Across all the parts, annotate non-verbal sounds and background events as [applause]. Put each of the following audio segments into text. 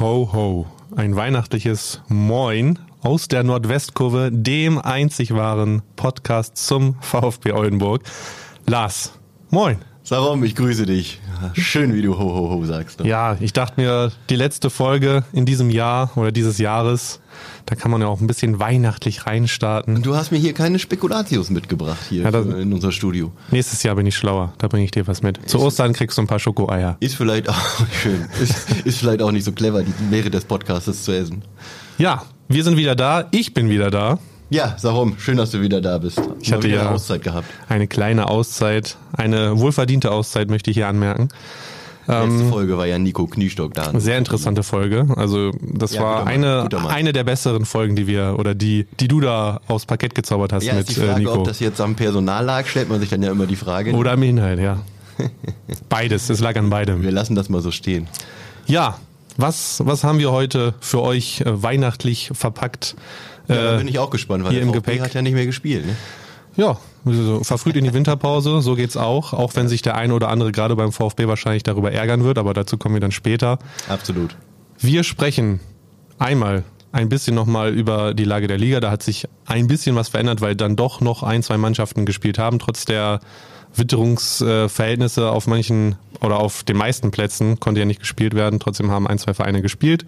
Ho, ho, ho. Ein weihnachtliches Moin aus der Nordwestkurve, dem einzig wahren Podcast zum VfB Oldenburg. Lars, moin. Sarom, ich grüße dich. Schön, wie du ho, ho, ho sagst. Ne? Ja, ich dachte mir, die letzte Folge in diesem Jahr oder dieses Jahres, da kann man ja auch ein bisschen weihnachtlich reinstarten. Du hast mir hier keine Spekulatius mitgebracht hier Ja, das- in unser Studio. Nächstes Jahr bin ich schlauer, da bringe ich dir was mit. Zu Ostern kriegst du ein paar Schokoeier. Ist vielleicht auch [laughs] schön. Ist, ist vielleicht auch nicht so clever, die während des Podcasts zu essen. Ja, wir sind wieder da, ich bin wieder da. Ja, Sarom, schön, dass du wieder da bist. Ich hatte ja- eine Auszeit gehabt. Eine kleine Auszeit, eine wohlverdiente Auszeit möchte ich hier anmerken. Letzte Folge war ja Nico Kniestock da. Ähm, Sehr interessante Folge. Also das Ja, war eine, eine der besseren Folgen, die wir oder die, die du da aufs Parkett gezaubert hast Ja, mit ist die Frage, äh, Nico. ob das jetzt am Personal lag, stellt man sich dann ja immer die Frage. oder am Inhalt, ja. [laughs] Beides, es lag an beidem. Wir lassen das mal so stehen. Ja, was, was haben wir heute für euch äh, weihnachtlich verpackt? Ja, da Äh, bin ich auch gespannt, weil hier der im Gepäck. hat ja nicht mehr gespielt. Ne? Ja, so verfrüht in die Winterpause, so geht's auch, auch wenn sich der eine oder andere gerade beim VfB wahrscheinlich darüber ärgern wird, aber dazu kommen wir dann später. Absolut. Wir sprechen einmal ein bisschen nochmal über die Lage der Liga. Da hat sich ein bisschen was verändert, weil dann doch noch ein, zwei Mannschaften gespielt haben. Trotz der Witterungsverhältnisse auf manchen oder auf den meisten Plätzen konnte ja nicht gespielt werden. Trotzdem haben ein, zwei Vereine gespielt.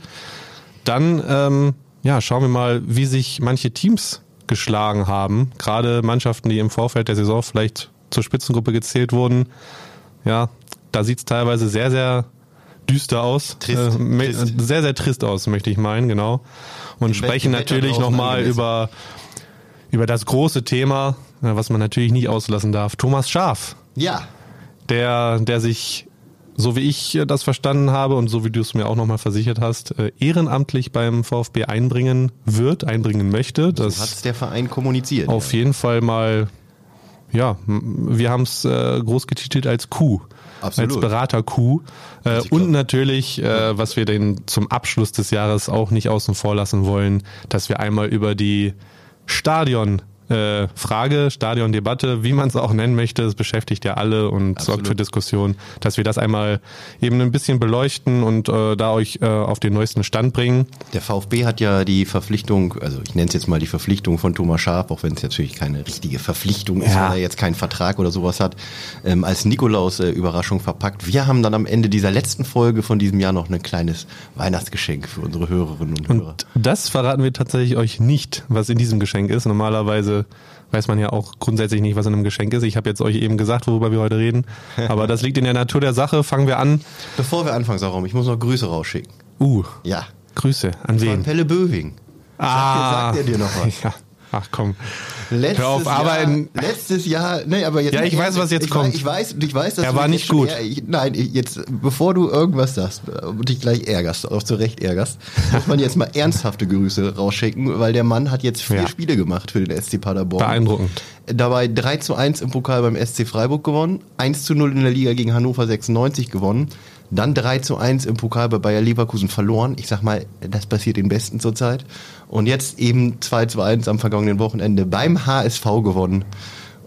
Dann ähm, ja, schauen wir mal, wie sich manche Teams geschlagen haben. Gerade Mannschaften, die im Vorfeld der Saison vielleicht zur Spitzengruppe gezählt wurden. Ja, da sieht's teilweise sehr, sehr düster aus. Trist, Äh, trist. Sehr, sehr trist aus, möchte ich meinen, genau. Und Die sprechen natürlich nochmal über, über das große Thema, äh, was man natürlich nicht auslassen darf. Thomas Schaf, Ja, der, der sich, so wie ich äh, das verstanden habe und so wie du es mir auch nochmal versichert hast, äh, ehrenamtlich beim VfB einbringen wird, einbringen möchte. hat Das es der Verein kommuniziert. auf jeden Fall mal, ja, wir haben es äh, groß getitelt als Coup. Absolut. Als Berater-Coup. Äh, und natürlich, äh, was wir den zum Abschluss des Jahres auch nicht außen vor lassen wollen, dass wir einmal über die Stadion äh, Frage, Stadiondebatte, wie man es auch nennen möchte, es beschäftigt ja alle und sorgt Absolut. für Diskussion, dass wir das einmal eben ein bisschen beleuchten und äh, da euch äh, auf den neuesten Stand bringen. Der VfB hat ja die Verpflichtung, also ich nenne es jetzt mal die Verpflichtung von Thomas Schaaf, auch wenn es natürlich keine richtige Verpflichtung ist, Ja. weil er jetzt keinen Vertrag oder sowas hat, ähm, als Nikolaus-Überraschung verpackt. Wir haben dann am Ende dieser letzten Folge von diesem Jahr noch ein kleines Weihnachtsgeschenk für unsere Hörerinnen und, Hörer. Und das verraten wir tatsächlich euch nicht, was in diesem Geschenk ist. Normalerweise weiß man ja auch grundsätzlich nicht, was in einem Geschenk ist. Ich habe jetzt euch eben gesagt, worüber wir heute reden. [laughs] Aber das liegt in der Natur der Sache. Fangen wir an. Bevor wir anfangen, Sarum, ich muss noch Grüße rausschicken. Uh, Ja. Grüße. An Von wen? Pelle Böwing. Ah, sagt er dir noch was? [laughs] Ja. Ach komm. Letztes Hör auf, aber Jahr, letztes Jahr, nee, aber jetzt Ja, ich weiß, was jetzt ich kommt. Weiß, ich weiß, ich weiß, dass Er war nicht gut. eher- ich, nein, jetzt, bevor du irgendwas sagst und dich gleich ärgerst, auch zu Recht ärgerst, [laughs] muss man jetzt mal ernsthafte Grüße rausschicken, weil der Mann hat jetzt vier Ja. Spiele gemacht für den SC Paderborn. Beeindruckend. Dabei 3 zu 1 im Pokal beim SC Freiburg gewonnen, 1 zu 0 in der Liga gegen Hannover 96 gewonnen, dann 3 zu 1 im Pokal bei Bayer Leverkusen verloren. Ich sag mal, das passiert den Besten zurzeit. Und jetzt eben 2 zu 1 am vergangenen Wochenende beim HSV gewonnen.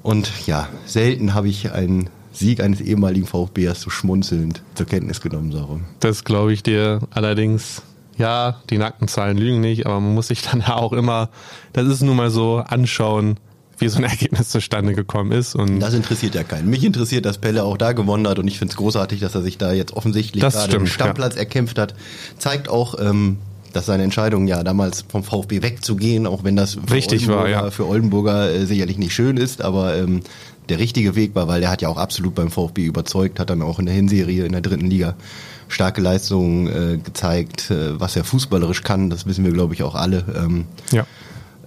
Und ja, selten habe ich einen Sieg eines ehemaligen VfBers so schmunzelnd zur Kenntnis genommen, Sarum. Das glaube ich dir allerdings. Ja, die nackten Zahlen lügen nicht, aber man muss sich dann ja [laughs] auch immer, das ist nun mal so, anschauen, wie so ein [laughs] Ergebnis zustande gekommen ist. Und Das interessiert ja keinen. Mich interessiert, dass Pelle auch da gewonnen hat und ich finde es großartig, dass er sich da jetzt offensichtlich Das gerade stimmt, Stammplatz erkämpft hat. Zeigt auch, ähm, dass seine Entscheidung ja damals vom VfB wegzugehen, auch wenn das für Richtig war, Oldenburger, ja. für Oldenburger äh, sicherlich nicht schön ist, aber ähm, der richtige Weg war, weil der hat ja auch absolut beim VfB überzeugt, hat dann auch in der Hinserie in der dritten Liga starke Leistungen äh, gezeigt, äh, was er fußballerisch kann, das wissen wir glaube ich auch alle. Ähm, ja.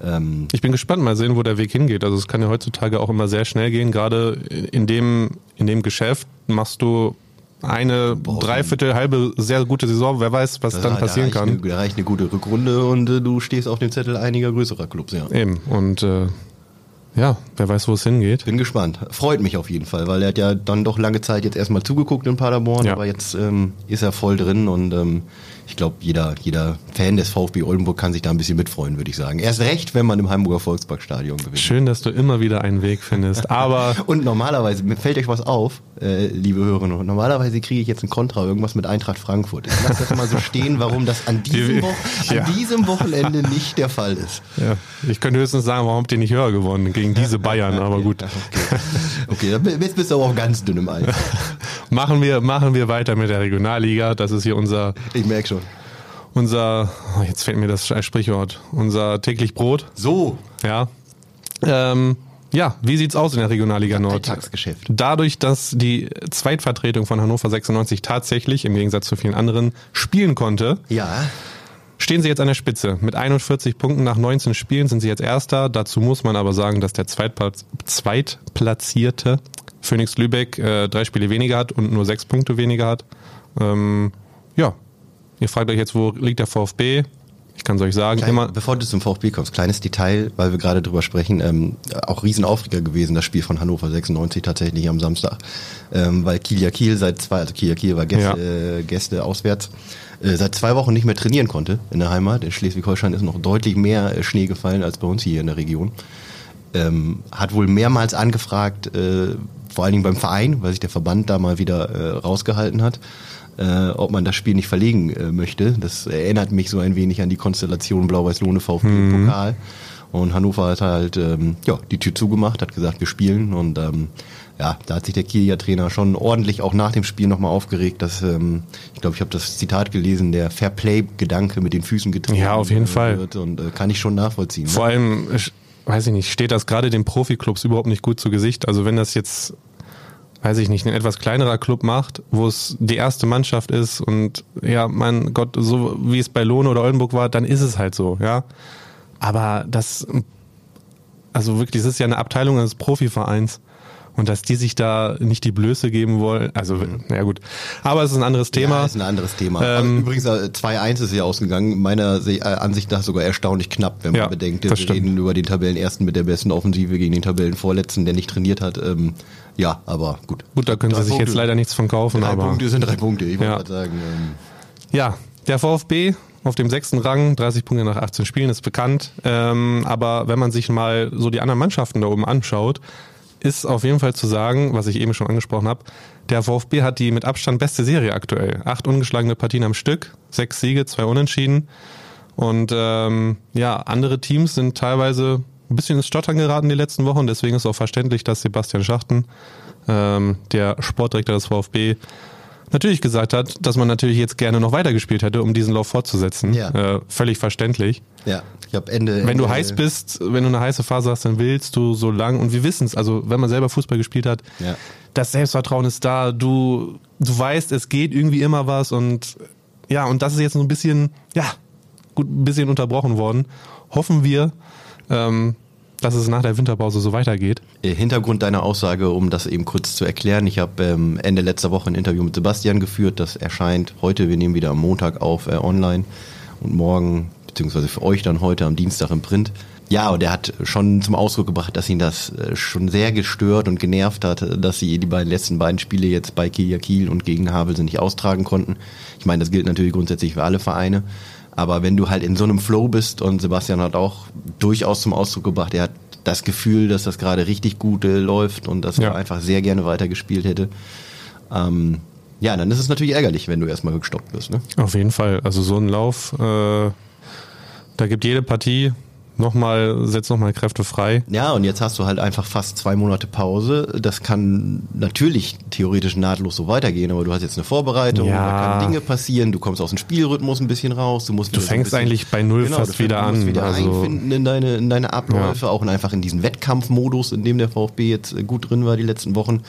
Ähm, Ich bin gespannt, mal sehen, wo der Weg hingeht. Also es kann ja heutzutage auch immer sehr schnell gehen. Gerade in dem, in dem Geschäft machst du eine Dreiviertel, halbe sehr gute Saison. Wer weiß, was dann da passieren reicht kann. Eine, da reicht eine gute Rückrunde und äh, du stehst auf dem Zettel einiger größerer Clubs, ja. Eben. Und äh, ja, wer weiß, wo es hingeht. Bin gespannt. Freut mich auf jeden Fall, weil er hat ja dann doch lange Zeit jetzt erstmal zugeguckt in Paderborn, Ja. aber jetzt ähm, ist er voll drin und ähm, ich glaube, jeder, jeder Fan des VfB Oldenburg kann sich da ein bisschen mitfreuen, würde ich sagen. Erst recht, wenn man im Hamburger Volksparkstadion gewinnt. Schön, dass du immer wieder einen Weg findest. Aber [laughs] Und normalerweise, mir fällt euch was auf, äh, liebe Hörerinnen, und normalerweise kriege ich jetzt ein Kontra, irgendwas mit Eintracht Frankfurt. Ich lasse das mal so stehen, warum das an [laughs] diesem, Die- Wo an ja. diesem Wochenende nicht der Fall ist. ja, ich könnte höchstens sagen, warum habt ihr nicht höher gewonnen gegen diese Bayern? Aber gut. Okay, okay bi- jetzt bist du aber auf ganz dünnem Eis. [laughs] Machen wir, machen wir weiter mit der Regionalliga. Das ist hier unser, Ich merke schon. Unser, oh, jetzt fällt mir das Sprichwort, unser täglich Brot. So, Ja. Ähm, ja, wie sieht's aus in der Regionalliga Nord? Alltagsgeschäft. Dadurch, dass die Zweitvertretung von Hannover 96 tatsächlich, im Gegensatz zu vielen anderen, spielen konnte, Ja, stehen sie jetzt an der Spitze. Mit 41 Punkten nach 19 Spielen sind sie jetzt Erster. Dazu muss man aber sagen, dass der Zweitplatz, Zweitplatzierte Phoenix Lübeck äh, drei Spiele weniger hat und nur sechs Punkte weniger hat. Ähm, ja, ihr fragt euch jetzt, wo liegt der VfB? Ich kann es euch sagen, Klein, immer bevor du zum VfB kommst, kleines Detail, weil wir gerade drüber sprechen, ähm, auch Riesenaufreger gewesen, das Spiel von Hannover 96 tatsächlich am Samstag, ähm, weil Kiel ja Kiel seit zwei, also Kiel ja Kiel war Gäste, äh, Gäste auswärts, äh, seit zwei Wochen nicht mehr trainieren konnte in der Heimat. In Schleswig-Holstein ist noch deutlich mehr äh, Schnee gefallen als bei uns hier in der Region. Ähm, hat wohl mehrmals angefragt, äh, vor allen Dingen beim Verein, weil sich der Verband da mal wieder äh, rausgehalten hat, äh, ob man das Spiel nicht verlegen äh, möchte. Das erinnert mich so ein wenig an die Konstellation Blau-Weiß-Lohne VfB im Pokal. Und Hannover hat halt ähm, ja, die Tür zugemacht, hat gesagt, wir spielen. Und ähm, ja, da hat sich der Kieler Trainer schon ordentlich auch nach dem Spiel nochmal aufgeregt, dass, ähm, ich glaube, ich habe das Zitat gelesen, der Fairplay-Gedanke mit den Füßen getreten Ja, auf jeden äh, Fall. wird. Und äh, kann ich schon nachvollziehen. ne? Vor allem, ich- weiß ich nicht, steht das gerade den Profiklubs überhaupt nicht gut zu Gesicht. Also wenn das jetzt, weiß ich nicht, ein etwas kleinerer Club macht, wo es die erste Mannschaft ist und ja, mein Gott, so wie es bei Lohne oder Oldenburg war, dann ist es halt so, ja. Aber das, also wirklich, das ist ja eine Abteilung eines Profivereins. Und dass die sich da nicht die Blöße geben wollen, also, naja gut. Aber es ist ein anderes Thema. Ja, ist ein anderes Thema. Ähm, übrigens, äh, 2-1 ist ja ausgegangen. Meiner äh, Ansicht nach sogar erstaunlich knapp, wenn man Ja, bedenkt, wir stimmt. reden über den Tabellenersten mit der besten Offensive gegen den Tabellenvorletzten, der nicht trainiert hat. Ähm, ja, aber gut. Gut, da können Drei sie sich Punkte. jetzt leider nichts von kaufen, Drei aber. Punkte sind drei Punkte, ich wollte Ja. gerade sagen. Ähm, Ja, der VfB auf dem sechsten Rang, 30 Punkte nach 18 Spielen, ist bekannt. Ähm, aber wenn man sich mal so die anderen Mannschaften da oben anschaut, ist auf jeden Fall zu sagen, was ich eben schon angesprochen habe, der VfB hat die mit Abstand beste Serie aktuell. Acht ungeschlagene Partien am Stück, sechs Siege, zwei Unentschieden. Und ähm, ja, andere Teams sind teilweise ein bisschen ins Stottern geraten die letzten Wochen. Deswegen ist auch verständlich, dass Sebastian Schachten, ähm, der Sportdirektor des VfB, natürlich gesagt hat, dass man natürlich jetzt gerne noch weitergespielt hätte, um diesen Lauf fortzusetzen. Ja. Äh, völlig verständlich. ja, ich habe Ende. Wenn du Ende, heiß bist, wenn du eine heiße Phase hast, dann willst du so lang, und wir wissen es, also wenn man selber Fußball gespielt hat, Ja. das Selbstvertrauen ist da, du, du weißt, es geht irgendwie immer was und ja, und das ist jetzt so ein bisschen, ja, gut, ein bisschen unterbrochen worden. Hoffen wir, ähm, dass es nach der Winterpause so weitergeht. Äh, Hintergrund deiner Aussage, um das eben kurz zu erklären. Ich habe ähm, Ende letzter Woche ein Interview mit Sebastian geführt. Das erscheint heute. Wir nehmen wieder am Montag auf äh, online und morgen, beziehungsweise für euch dann heute am Dienstag im Print. Ja, und er hat schon zum Ausdruck gebracht, dass ihn das äh, schon sehr gestört und genervt hat, dass sie die beiden letzten beiden Spiele jetzt bei Kiel Kiel und gegen Havelse nicht austragen konnten. Ich meine, das gilt natürlich grundsätzlich für alle Vereine. Aber wenn du halt in so einem Flow bist und Sebastian hat auch durchaus zum Ausdruck gebracht, er hat das Gefühl, dass das gerade richtig gut äh, läuft und dass Ja. er einfach sehr gerne weitergespielt hätte. Ähm, ja, dann ist es natürlich ärgerlich, wenn du erstmal gestoppt wirst. Ne? Auf jeden Fall. Also so ein Lauf, äh, da gibt jede Partie nochmal, setzt nochmal Kräfte frei. Ja, und jetzt hast du halt einfach fast zwei Monate Pause. Das kann natürlich theoretisch nahtlos so weitergehen, aber du hast jetzt eine Vorbereitung, Ja. da können Dinge passieren, du kommst aus dem Spielrhythmus ein bisschen raus, du musst Du fängst eigentlich bei Null Genau, fast du wieder musst an. wieder also, einfinden in deine, in deine Abläufe, auch in einfach in diesen Wettkampfmodus, in dem der VfB jetzt äh, gut drin war die letzten Wochen.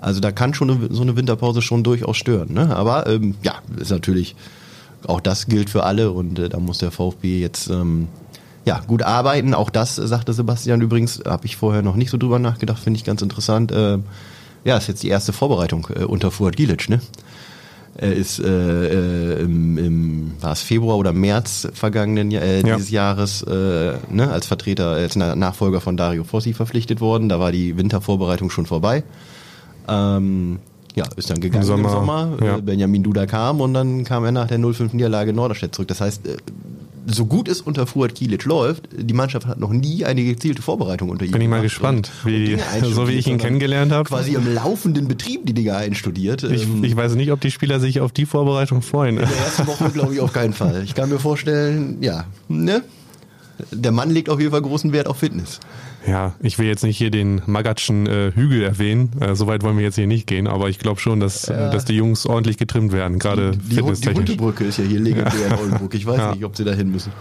Also da kann schon eine, so eine Winterpause schon durchaus stören. Ne? Aber ähm, ja, ist natürlich, auch das gilt für alle und äh, da muss der VfB jetzt ähm, ja, gut arbeiten. Auch das äh, sagte Sebastian übrigens, habe ich vorher noch nicht so drüber nachgedacht, finde ich ganz interessant. Äh, ja, ist jetzt die erste Vorbereitung äh, unter Fuad Gilic, ne? Er ist äh, äh, im, im war es Februar oder März vergangenen äh, Ja. dieses Jahres äh, ne, als Vertreter, als Na- Nachfolger von Dario Fossi verpflichtet worden. Da war die Wintervorbereitung schon vorbei. Ähm, ja, ist dann gegangen im Sommer, Sommer. ja. Benjamin Duda kam und dann kam er nach der 0-5 Niederlage in Norderstedt zurück. Das heißt, so gut es unter Fuad Kilic läuft, die Mannschaft hat noch nie eine gezielte Vorbereitung unter ihm Bin ich mal gespannt, wie, [laughs] so wie ich ihn kennengelernt habe. Quasi im laufenden Betrieb die Dinge einstudiert. Ich, Ähm, ich weiß nicht, ob die Spieler sich auf die Vorbereitung freuen. in der ersten Woche glaube ich auf keinen Fall. Ich kann mir vorstellen, ja, ne? Der Mann legt auf jeden Fall großen Wert auf Fitness. Ja, ich will jetzt nicht hier den Magatschen äh, Hügel erwähnen. Äh, Soweit wollen wir jetzt hier nicht gehen, aber ich glaube schon, dass, äh, dass die Jungs ordentlich getrimmt werden, gerade Die, die fitnesstechnisch. Hundebrücke ist ja hier legendär in Oldenburg. Ich weiß Ja. nicht, ob sie da hin müssen.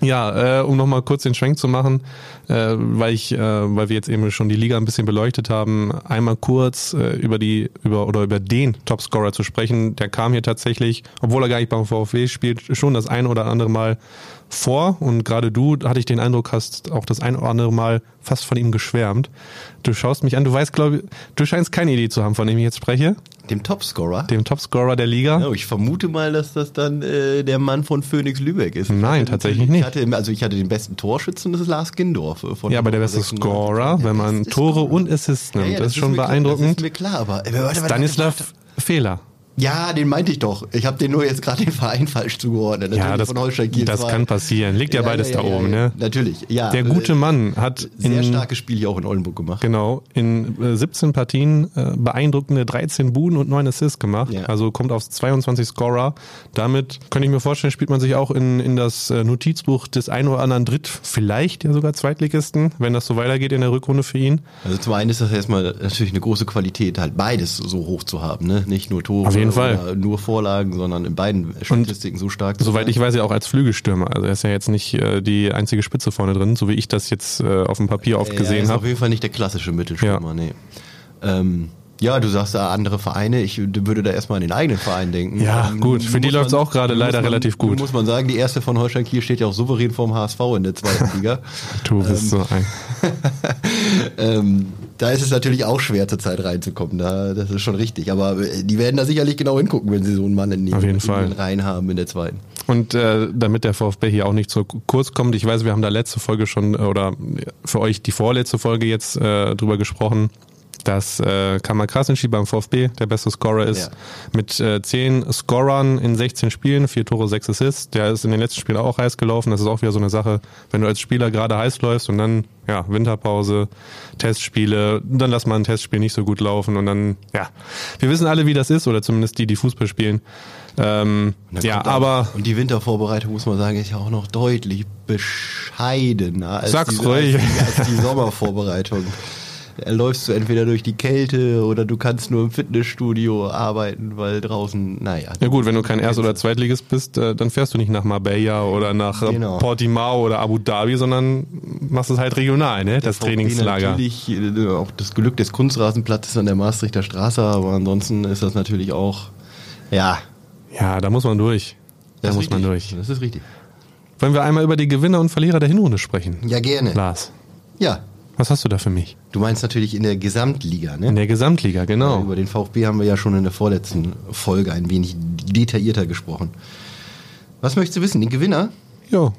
Ja, äh, um nochmal kurz den Schwenk zu machen, äh, weil ich, äh, weil wir jetzt eben schon die Liga ein bisschen beleuchtet haben, einmal kurz äh, über die, über oder über den Topscorer zu sprechen. Der kam hier tatsächlich, obwohl er gar nicht beim VfW spielt, schon das ein oder andere Mal vor und gerade du, hatte ich den Eindruck, hast auch das ein oder andere Mal fast von ihm geschwärmt. Du schaust mich an, du weißt, glaube ich, du scheinst keine Idee zu haben, von dem ich jetzt spreche, Dem Topscorer? dem Topscorer der Liga. Ja, ich vermute mal, dass das dann äh, der Mann von Phoenix Lübeck ist. Nein, tatsächlich ich nicht. Hatte, also ich hatte den besten Torschützen, das ist Lars Gindorf. äh, Von Ja, aber der beste 96. Scorer, wenn man Tore Scorer. und Assists nimmt, Ja, ja, das ist schon mir beeindruckend. Das ist mir klar, aber äh, warte, warte, Stanislav Fehler. Ja, den meinte ich doch. Ich habe den nur jetzt gerade [laughs] den Verein falsch zugeordnet. Ja, Natürlich das, von Holstein Kiel das 2. kann passieren. Liegt ja, beides da oben, ne? Natürlich, ja. Der gute äh, Mann hat Sehr in, starkes Spiel hier auch in Oldenburg gemacht. genau, in äh, 17 Partien äh, beeindruckende 13 Buden und 9 Assists gemacht. Ja. Also kommt auf 22 Scorer. Damit könnte ich mir vorstellen, spielt man sich auch in, in das äh, Notizbuch des ein oder anderen Dritt, vielleicht ja sogar Zweitligisten, wenn das so weitergeht in der Rückrunde für ihn. Also zum einen ist das erstmal natürlich eine große Qualität, halt beides so hoch zu haben, ne? Nicht nur Tore jeden Fall. nur Vorlagen, sondern in beiden Statistiken so stark. Soweit ich weiß, ja auch als Flügelstürmer. Also er ist ja jetzt nicht äh, die einzige Spitze vorne drin, so wie ich das jetzt äh, auf dem Papier oft Ja, gesehen ist auf habe. jeden Fall nicht der klassische Mittelstürmer, nee. Ähm, ja, du sagst da andere Vereine. Ich würde da erstmal an den eigenen Verein denken. Ja, Ähm, gut. Für die läuft's man- auch gerade leider man- relativ gut. Muss man sagen, die erste von Holstein Kiel steht ja auch souverän vorm HSV in der zweiten Liga. [laughs] Du bist so ein. [laughs] ähm, da ist es natürlich auch schwer zur Zeit reinzukommen. Da, das ist schon richtig. Aber äh, die werden da sicherlich genau hingucken, wenn sie so einen Mann in den, Auf jeden in Fall. Reihen haben in der zweiten. Und äh, damit der VfB hier auch nicht zu kurz kommt, ich weiß, wir haben da letzte Folge schon äh, oder für euch die vorletzte Folge jetzt äh, drüber gesprochen, dass äh, Kamal Krasnitschi beim VfB der beste Scorer ist. Ja. Mit äh, 10 Scorern in 16 Spielen, 4 Tore, 6 Assists. Der ist in den letzten Spielen auch heiß gelaufen. Das ist auch wieder so eine Sache, wenn du als Spieler gerade heiß läufst und dann, ja, Winterpause, Testspiele, dann lass mal ein Testspiel nicht so gut laufen und dann, ja. Wir wissen alle, wie das ist, oder zumindest die, die Fußball spielen. Ähm, ja, auch- aber Und die Wintervorbereitung, muss man sagen, ist ja auch noch deutlich bescheidener als, Sag's diese, ruhig. als, die, als die Sommervorbereitung. [laughs] Läufst du entweder durch die Kälte oder du kannst nur im Fitnessstudio arbeiten, weil draußen, naja. Ja gut, wenn du kein Erst- oder Zweitligist bist, äh, dann fährst du nicht nach Marbella oder nach äh, Genau. Portimao oder Abu Dhabi, sondern machst es halt regional, ne? Das Trainingslager. Natürlich äh, auch das Glück des Kunstrasenplatzes an der Maastrichter Straße, aber ansonsten ist das natürlich auch, ja. Ja, da muss man durch. Da muss ist man richtig. durch. Das ist richtig. Wollen wir einmal über die Gewinner und Verlierer der Hinrunde sprechen? Ja, gerne. Lars, Ja. Was hast du da für mich? Du meinst natürlich in der Gesamtliga, ne? In der Gesamtliga, genau. Über den VfB haben wir ja schon in der vorletzten Folge ein wenig detaillierter gesprochen. Was möchtest du wissen? Den Gewinner? Jo.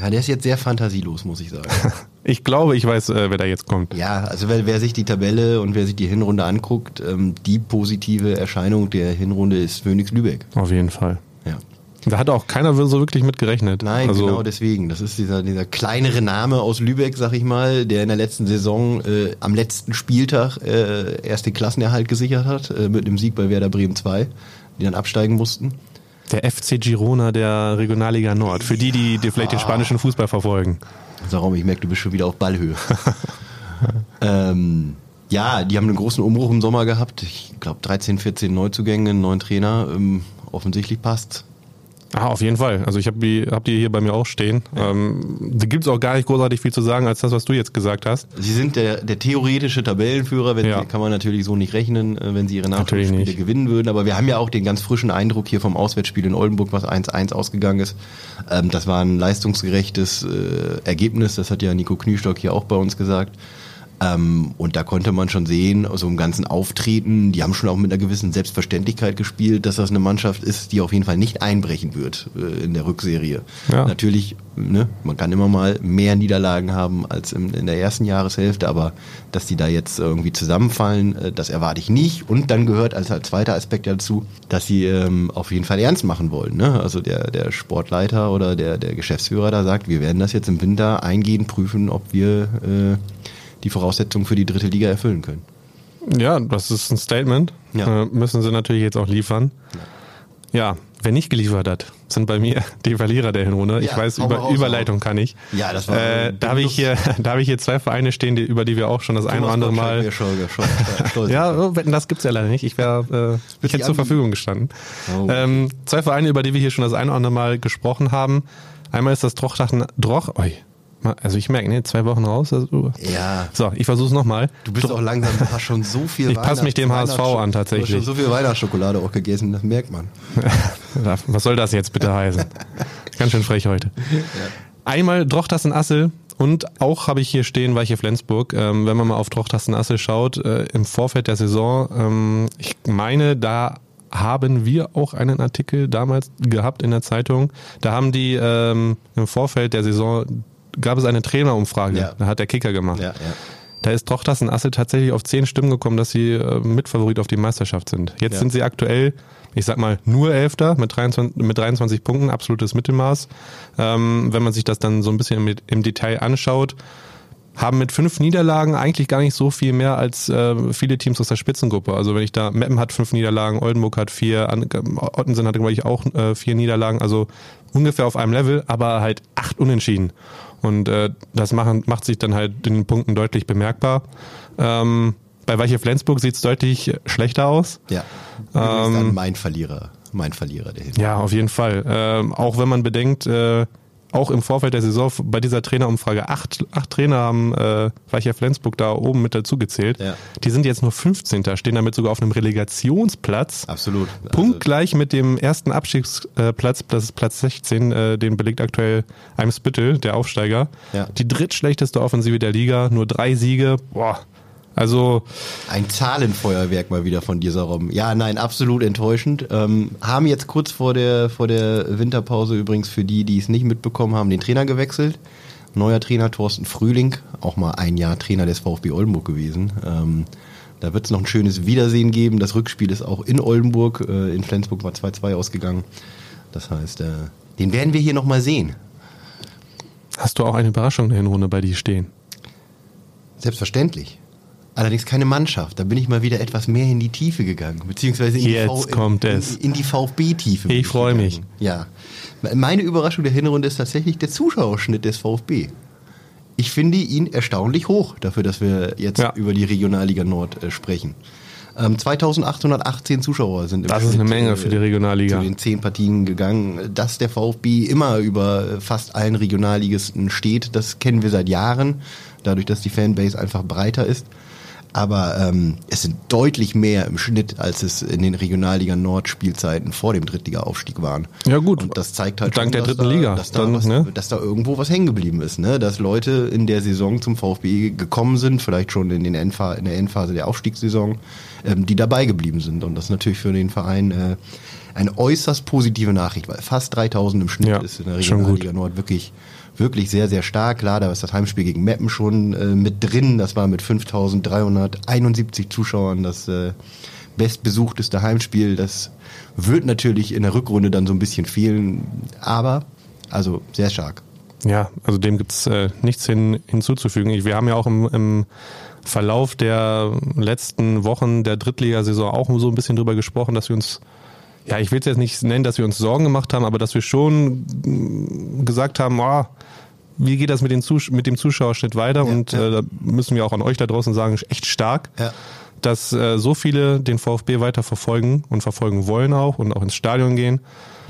Ja, der ist jetzt sehr fantasielos, muss ich sagen. [laughs] Ich glaube, ich weiß, äh, wer da jetzt kommt. ja, also wer, wer sich die Tabelle und wer sich die Hinrunde anguckt, ähm, die positive Erscheinung der Hinrunde ist Phoenix Lübeck. Auf jeden Fall. Ja. Da hat auch keiner so wirklich mit gerechnet. Nein, also, genau deswegen. Das ist dieser, dieser kleinere Name aus Lübeck, sag ich mal, der in der letzten Saison äh, am letzten Spieltag äh, erst den Klassenerhalt gesichert hat, äh, mit einem Sieg bei Werder Bremen 2, die dann absteigen mussten. Der FC Girona der Regionalliga Nord. Für die, die, die vielleicht den spanischen Fußball verfolgen. Sarum, ich merke, du bist schon wieder auf Ballhöhe. [laughs] ähm, ja, die haben einen großen Umbruch im Sommer gehabt. Ich glaube 13, 14 Neuzugänge, einen neuen Trainer. Ähm, offensichtlich passt. Ah, auf jeden Fall. Also ich habe die, hab die hier bei mir auch stehen. Ähm, da gibt's auch gar nicht großartig viel zu sagen, als das, was du jetzt gesagt hast. Sie sind der, der theoretische Tabellenführer, wenn Ja. sie, kann man natürlich so nicht rechnen, äh, wenn sie ihre Nachholspiele gewinnen würden. Aber wir haben ja auch den ganz frischen Eindruck hier vom Auswärtsspiel in Oldenburg, was 1-1 ausgegangen ist. Ähm, das war ein leistungsgerechtes äh, Ergebnis, das hat ja Nico Kniestock hier auch bei uns gesagt. Ähm, und da konnte man schon sehen, so im ganzen Auftreten, die haben schon auch mit einer gewissen Selbstverständlichkeit gespielt, dass das eine Mannschaft ist, die auf jeden Fall nicht einbrechen wird äh, in der Rückserie. Ja. Natürlich, ne, man kann immer mal mehr Niederlagen haben als in, in, der ersten Jahreshälfte, aber dass die da jetzt irgendwie zusammenfallen, äh, das erwarte ich nicht. Und dann gehört als, als zweiter Aspekt dazu, dass sie ähm, auf jeden Fall ernst machen wollen. Ne? Also der, der Sportleiter oder der, der Geschäftsführer da sagt, wir werden das jetzt im Winter eingehend prüfen, ob wir äh, die Voraussetzungen für die dritte Liga erfüllen können. Ja, das ist ein Statement. Ja. Äh, müssen sie natürlich jetzt auch liefern. Ja. wer nicht geliefert hat, sind bei mir [laughs] die Verlierer der Hinrunde. Ich ja, weiß, über, raus, Überleitung kann ich. Ja, das war. Äh, da habe ich hier, [laughs] da habe ich hier zwei Vereine stehen, die, über die wir auch schon das ein oder andere Mal. Schon, schon, [laughs] ja, oh, das gibt's ja leider nicht. Ich wäre, äh, ich hätte zur Verfügung gestanden. Oh. Ähm, zwei Vereine, über die wir hier schon das ein oder andere Mal gesprochen haben. Einmal ist das Drochtachen Droch. Oi, also ich merke, ne, zwei Wochen raus. Also, ja. So, ich versuche es nochmal. Du bist auch langsam, du hast schon so [laughs] viel Ich passe mich dem HSV an tatsächlich. Du hast schon so viel Weihnachtsschokolade auch gegessen, das merkt man. [laughs] Was soll das jetzt bitte heißen? Ganz schön frech heute. Ja. Einmal Drochtassen Assel und auch habe ich hier stehen Weiche Flensburg. Ähm, wenn man mal auf Drochtassen Assel schaut, äh, im Vorfeld der Saison, ähm, ich meine, da haben wir auch einen Artikel damals gehabt in der Zeitung. Da haben die ähm, im Vorfeld der Saison gab es eine Trainerumfrage. Ja. Da hat der Kicker gemacht. Ja, ja. Da ist Trochtersen Asse tatsächlich auf zehn Stimmen gekommen, dass sie äh, Mitfavorit auf die Meisterschaft sind. Jetzt sind sie aktuell, ich sag mal, nur Elfter mit 23, mit 23 Punkten, absolutes Mittelmaß. Ähm, wenn man sich das dann so ein bisschen im, im Detail anschaut, haben mit fünf Niederlagen eigentlich gar nicht so viel mehr als äh, viele Teams aus der Spitzengruppe. Also wenn ich da, Meppen hat fünf Niederlagen, Oldenburg hat vier, Ottensen hatte, glaube ich, auch äh, vier Niederlagen, also ungefähr auf einem Level, aber halt acht Unentschieden. Und äh, das machen, macht sich dann halt in den Punkten deutlich bemerkbar. Ähm, bei Weiche Flensburg sieht es deutlich schlechter aus. Ja. Ähm, mein Verlierer. Mein Verlierer der Ja, auf jeden Fall. Ähm, auch wenn man bedenkt, äh, auch im Vorfeld der Saison bei dieser Trainerumfrage acht, acht Trainer haben äh, Weicher Flensburg da oben mit dazu gezählt. Ja. Die sind jetzt nur 15. stehen damit sogar auf einem Relegationsplatz. Absolut. Punktgleich mit dem ersten Abstiegsplatz, das ist Platz 16, äh, den belegt aktuell Eimsbüttel, der Aufsteiger. Ja. Die drittschlechteste Offensive der Liga, nur drei Siege. Boah, also ein Zahlenfeuerwerk mal wieder von dieser Rom. Ja, nein, absolut enttäuschend. Ähm, haben jetzt kurz vor der vor der Winterpause übrigens für die, die es nicht mitbekommen haben, den Trainer gewechselt. Neuer Trainer Thorsten Frühling, auch mal ein Jahr Trainer des VfB Oldenburg gewesen. Ähm, da wird es noch ein schönes Wiedersehen geben. Das Rückspiel ist auch in Oldenburg. Äh, in Flensburg war 2-2 ausgegangen. Das heißt, äh, den werden wir hier nochmal sehen. Hast du auch eine Überraschung in der Hinrunde bei dir stehen? Selbstverständlich. Allerdings keine Mannschaft. Da bin ich mal wieder etwas mehr in die Tiefe gegangen, beziehungsweise in Jetzt die, kommt in, es. in die VfB-Tiefe. Ich, ich freue mich. Ja. Meine Überraschung der Hinrunde ist tatsächlich der Zuschauerschnitt des VfB. Ich finde ihn erstaunlich hoch, dafür, dass wir jetzt ja. über die Regionalliga Nord äh, sprechen. Ähm, 2818 Zuschauer sind im Das Schnitt, ist eine Menge für die Regionalliga. Zu den zehn Partien gegangen. Dass der VfB immer über fast allen Regionalligisten steht, das kennen wir seit Jahren. Dadurch, dass die Fanbase einfach breiter ist aber ähm, es sind deutlich mehr im Schnitt, als es in den Regionalliga Nord Spielzeiten vor dem Drittliga-Aufstieg waren. Ja gut. Und das zeigt halt Dank schon, der dritten da, Liga. Dass da, Dann, was, ne? dass da irgendwo was hängen geblieben ist, ne? Dass Leute in der Saison zum VfB gekommen sind, vielleicht schon in, den Endphase, in der Endphase der Aufstiegssaison, ähm, die dabei geblieben sind. Und das ist natürlich für den Verein äh, eine äußerst positive Nachricht, weil fast 3000 im Schnitt ja, ist in der Regionalliga Nord wirklich wirklich sehr, sehr stark. Klar, da ist das Heimspiel gegen Meppen schon äh, mit drin. Das war mit 5371 Zuschauern das äh, bestbesuchteste Heimspiel. Das wird natürlich in der Rückrunde dann so ein bisschen fehlen, aber also sehr stark. Ja, also dem gibt's äh, nichts hin, hinzuzufügen. Wir haben ja auch im, im Verlauf der letzten Wochen der Drittligasaison auch so ein bisschen drüber gesprochen, dass wir uns ja, ich will es jetzt nicht nennen, dass wir uns Sorgen gemacht haben, aber dass wir schon gesagt haben, oh, wie geht das mit, den Zus mit dem Zuschauerschnitt weiter? Ja, und ja. Äh, da müssen wir auch an euch da draußen sagen, echt stark, ja. dass äh, so viele den VfB weiter verfolgen und verfolgen wollen auch und auch ins Stadion gehen.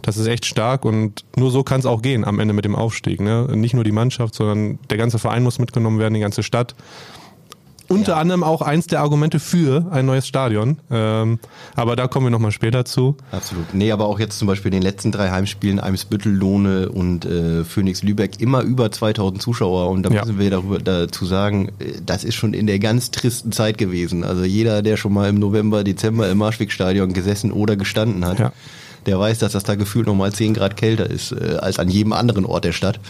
Das ist echt stark und nur so kann es auch gehen am Ende mit dem Aufstieg. Ne? Nicht nur die Mannschaft, sondern der ganze Verein muss mitgenommen werden, die ganze Stadt. Unter Ja. anderem auch eins der Argumente für ein neues Stadion. Ähm, aber da kommen wir nochmal später zu. Absolut. Nee, aber auch jetzt zum Beispiel in den letzten drei Heimspielen, Eimsbüttel, Lohne und äh, Phoenix Lübeck, immer über 2000 Zuschauer. Und da Ja. müssen wir darüber dazu sagen, äh, das ist schon in der ganz tristen Zeit gewesen. Also jeder, der schon mal im November, Dezember im Marschwegstadion gesessen oder gestanden hat, Ja. der weiß, dass das da gefühlt nochmal 10 Grad kälter ist äh, als an jedem anderen Ort der Stadt.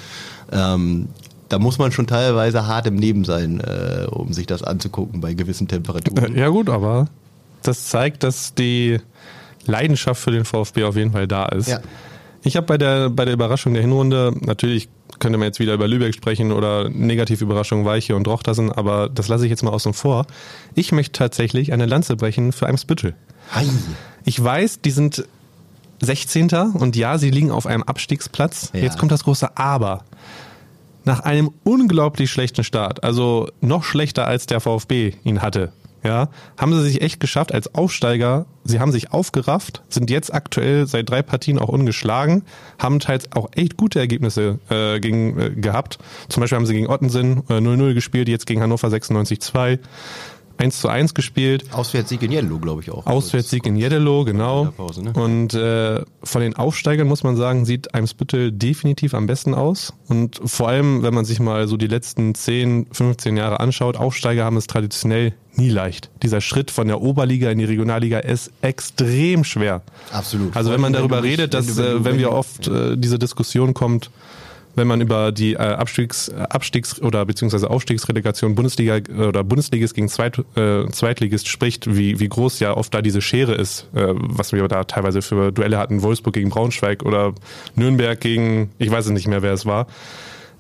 Ähm, da muss man schon teilweise hart im Leben sein, äh, um sich das anzugucken bei gewissen Temperaturen. Ja gut, aber das zeigt, dass die Leidenschaft für den VfB auf jeden Fall da ist. Ja. Ich habe bei der, bei der Überraschung der Hinrunde, natürlich könnte man jetzt wieder über Lübeck sprechen oder Negativüberraschung Weiche und Rochtassen, aber das lasse ich jetzt mal außen vor. Ich möchte tatsächlich eine Lanze brechen für Eimsbüttel. Hi. Ich weiß, die sind 16. und ja, sie liegen auf einem Abstiegsplatz. Ja. Jetzt kommt das große Aber. Nach einem unglaublich schlechten Start, also noch schlechter als der VfB ihn hatte, ja, haben sie sich echt geschafft als Aufsteiger. Sie haben sich aufgerafft, sind jetzt aktuell seit drei Partien auch ungeschlagen, haben teils auch echt gute Ergebnisse äh, gegen, äh, gehabt. Zum Beispiel haben sie gegen Ottensen äh, 0-0 gespielt, jetzt gegen Hannover 96-2. 1 zu 1 gespielt. Auswärtssieg in Jello, glaube ich auch. Auswärtssieg in Jeddelo, genau. In Pause, ne? Und äh, von den Aufsteigern muss man sagen, sieht Eimsbüttel definitiv am besten aus. Und vor allem, wenn man sich mal so die letzten 10, 15 Jahre anschaut, Aufsteiger haben es traditionell nie leicht. Dieser Schritt von der Oberliga in die Regionalliga ist extrem schwer. Absolut. Also wenn man darüber redet, dass wenn äh, wenn wir oft äh, diese Diskussion kommt, wenn man über die äh, Abstiegs, äh, Abstiegs oder beziehungsweise Aufstiegsrelegation Bundesliga äh, oder Bundesligist gegen Zweit, äh, Zweitligist spricht, wie, wie groß ja oft da diese Schere ist, äh, was wir da teilweise für Duelle hatten, Wolfsburg gegen Braunschweig oder Nürnberg gegen, ich weiß es nicht mehr, wer es war.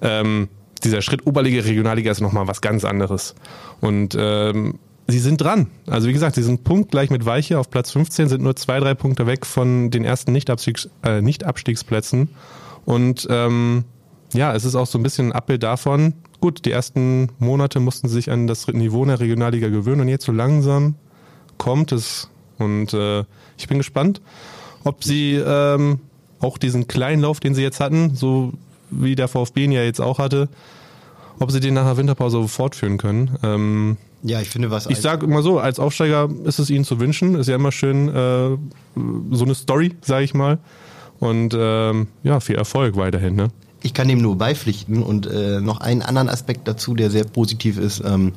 Ähm, dieser Schritt Oberliga, Regionalliga ist nochmal was ganz anderes. Und ähm, sie sind dran. Also wie gesagt, sie sind punktgleich mit Weiche auf Platz 15, sind nur zwei, drei Punkte weg von den ersten äh, Nicht-Abstiegsplätzen. Und ähm, ja, es ist auch so ein bisschen ein Abbild davon. Gut, die ersten Monate mussten sie sich an das Niveau in der Regionalliga gewöhnen und jetzt so langsam kommt es. Und äh, ich bin gespannt, ob sie ähm, auch diesen kleinen Lauf, den sie jetzt hatten, so wie der VfB ihn ja jetzt auch hatte, ob sie den nach der Winterpause fortführen können. Ähm, Ja, ich finde, was ich sage immer so, als Aufsteiger ist es ihnen zu wünschen. Ist ja immer schön äh, so eine Story, sage ich mal. Und ähm, ja, viel Erfolg weiterhin. Ne? Ich kann dem nur beipflichten und äh, noch einen anderen Aspekt dazu, der sehr positiv ist. Ähm,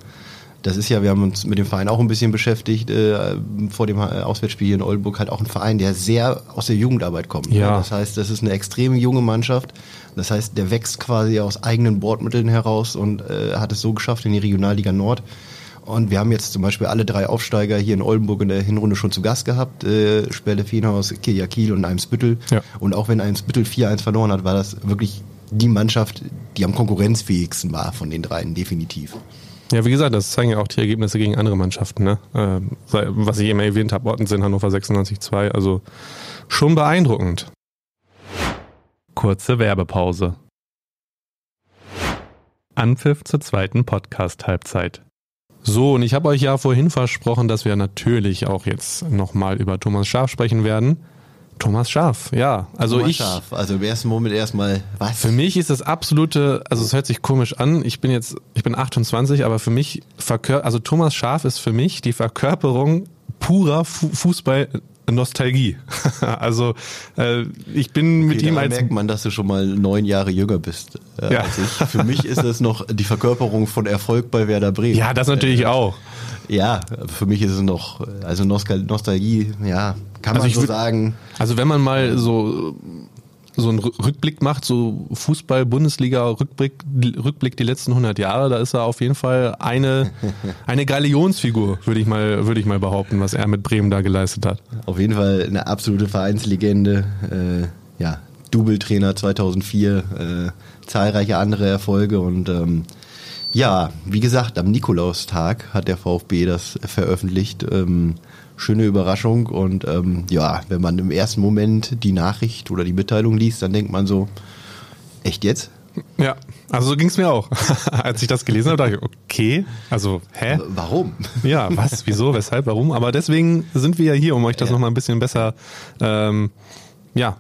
das ist ja, wir haben uns mit dem Verein auch ein bisschen beschäftigt, äh, vor dem äh, Auswärtsspiel hier in Oldenburg, halt auch ein Verein, der sehr aus der Jugendarbeit kommt. ne? Ja. Das heißt, das ist eine extrem junge Mannschaft. Das heißt, der wächst quasi aus eigenen Bordmitteln heraus und äh, hat es so geschafft in die Regionalliga Nord. Und wir haben jetzt zum Beispiel alle drei Aufsteiger hier in Oldenburg in der Hinrunde schon zu Gast gehabt. Äh, Sperle Feenhaus, Kirja Kiel und Eimsbüttel. Ja. Und auch wenn Eimsbüttel 4-1 verloren hat, war das wirklich die Mannschaft, die am konkurrenzfähigsten war von den dreien, definitiv. Ja, wie gesagt, das zeigen ja auch die Ergebnisse gegen andere Mannschaften. Ne? Ähm, sei- was ich eben erwähnt habe, Ottensen, Hannover 96-2. Also schon beeindruckend. Kurze Werbepause. Anpfiff zur zweiten Podcast-Halbzeit. So, und ich habe euch ja vorhin versprochen, dass wir natürlich auch jetzt nochmal über Thomas Schaf sprechen werden. Thomas Schaf, ja. Also Thomas ich. Schaaf. Also im ersten Moment erstmal, was? Für mich ist das absolute, also es hört sich komisch an. Ich bin jetzt, ich bin 28, aber für mich verkör, also Thomas Schaf ist für mich die Verkörperung purer Fu Fußball Nostalgie. [laughs] also äh, ich bin mit Okay, ihm daran als merkt man, dass du schon mal neun Jahre jünger bist äh, Ja. als ich. Für mich ist es noch die Verkörperung von Erfolg bei Werder Bremen. ja, das natürlich auch. Ja, für mich ist es noch, also Nostal Nostalgie, ja, kann Also man so würd- sagen. Also wenn man mal so so einen Rück- Rückblick macht, so Fußball, Bundesliga, Rückblick, Rückblick die letzten 100 Jahre, da ist er auf jeden Fall eine, [laughs] eine Galionsfigur, würde ich mal, würde ich mal behaupten, was er mit Bremen da geleistet hat. Auf jeden Fall eine absolute Vereinslegende. Äh, ja, Double-Trainer 2004, äh, zahlreiche andere Erfolge und ähm, ja, wie gesagt, am Nikolaustag hat der VfB das veröffentlicht. Ähm, schöne Überraschung und ähm, ja, wenn man im ersten Moment die Nachricht oder die Mitteilung liest, dann denkt man so, echt jetzt? Ja, also so ging es mir auch. [laughs] Als ich das gelesen habe, dachte ich, okay, also, hä? Warum? [laughs] Ja, was, wieso, weshalb, warum? Aber deswegen sind wir ja hier, um euch das Ja. nochmal ein bisschen besser, ähm, ja,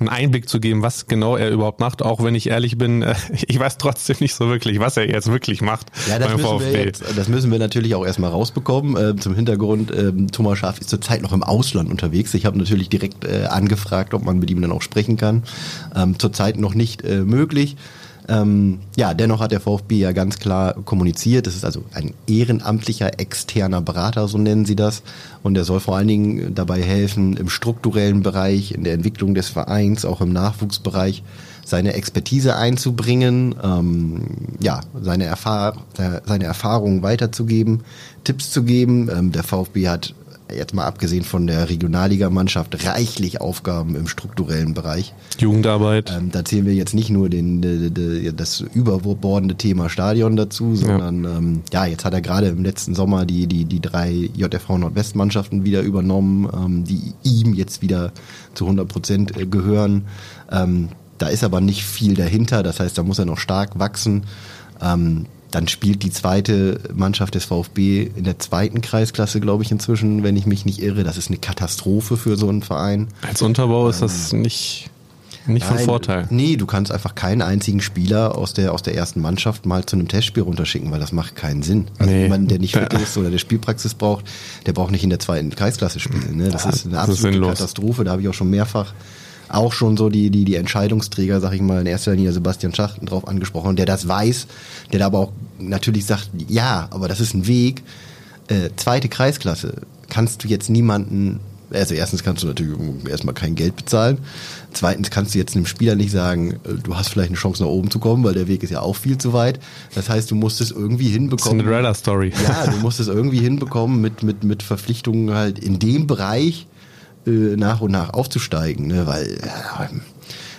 einen Einblick zu geben, was genau er überhaupt macht, auch wenn ich ehrlich bin, äh, [laughs] ich weiß trotzdem nicht so wirklich, was er jetzt wirklich macht ja, das beim müssen VfB. Wir jetzt, das müssen wir natürlich auch erstmal rausbekommen. Äh, zum Hintergrund, äh, Thomas Schaaf ist zurzeit noch im Ausland unterwegs. Ich habe natürlich direkt äh, angefragt, ob man mit ihm dann auch sprechen kann. Ähm, zurzeit noch nicht äh, möglich. Ähm, ja, dennoch hat der VfB ja ganz klar kommuniziert. Das ist also ein ehrenamtlicher externer Berater, so nennen sie das. Und der soll vor allen Dingen dabei helfen, im strukturellen Bereich, in der Entwicklung des Vereins, auch im Nachwuchsbereich, seine Expertise einzubringen, ähm, ja, seine, Erfahr seine Erfahrungen weiterzugeben, Tipps zu geben. Ähm, der VfB hat jetzt mal abgesehen von der Regionalligamannschaft, reichlich Aufgaben im strukturellen Bereich. Jugendarbeit. Ähm, da zählen wir jetzt nicht nur den, de, de, das überbordende Thema Stadion dazu, sondern ja, ähm, ja jetzt hat er gerade im letzten Sommer die, die, die drei JFV Nordwestmannschaften wieder übernommen, ähm, die ihm jetzt wieder zu 100 Prozent äh, gehören. Ähm, da ist aber nicht viel dahinter, das heißt, da muss er noch stark wachsen. Ähm, dann spielt die zweite Mannschaft des VfB in der zweiten Kreisklasse, glaube ich, inzwischen, wenn ich mich nicht irre. Das ist eine Katastrophe für so einen Verein. Als Unterbau ähm, ist das ähm, nicht, nicht nein, von Vorteil. Nee, du kannst einfach keinen einzigen Spieler aus der, aus der ersten Mannschaft mal zu einem Testspiel runterschicken, weil das macht keinen Sinn. Also nee. jemand, der nicht fit ist oder der Spielpraxis braucht, der braucht nicht in der zweiten Kreisklasse spielen. Ne? Das ja, ist eine absolute ist Katastrophe. Da habe ich auch schon mehrfach auch schon so die, die, die Entscheidungsträger, sag ich mal, in erster Linie Sebastian Schachten drauf angesprochen, der das weiß, der da aber auch natürlich sagt, ja, aber das ist ein Weg. Äh, zweite Kreisklasse kannst du jetzt niemanden, also erstens kannst du natürlich erstmal kein Geld bezahlen. Zweitens kannst du jetzt einem Spieler nicht sagen, äh, du hast vielleicht eine Chance nach oben zu kommen, weil der Weg ist ja auch viel zu weit. Das heißt, du musst es irgendwie hinbekommen. Cinderella Story. Ja, du musst es irgendwie hinbekommen mit, mit, mit Verpflichtungen halt in dem Bereich, äh, nach und nach aufzusteigen, ne? weil äh,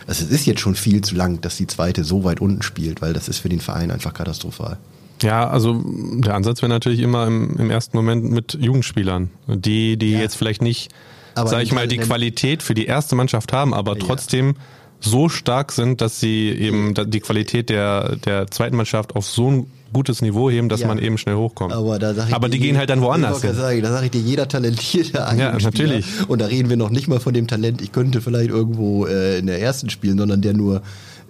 also es ist jetzt schon viel zu lang, dass die zweite so weit unten spielt, weil das ist für den Verein einfach katastrophal. Ja, also der Ansatz wäre natürlich immer im, im, ersten Moment mit Jugendspielern, die, die ja. jetzt vielleicht nicht, sag ich mal, die Qualität für die erste Mannschaft haben, aber trotzdem ja. so stark sind, dass sie eben die Qualität der, der zweiten Mannschaft auf so ein gutes Niveau heben, dass ja. man eben schnell hochkommt. Aber, da sag ich aber die gehen halt dann woanders hin. Sagen, da sage ich dir, jeder talentierte Ja, natürlich. Und da reden wir noch nicht mal von dem Talent, ich könnte vielleicht irgendwo äh, in der ersten spielen, sondern der nur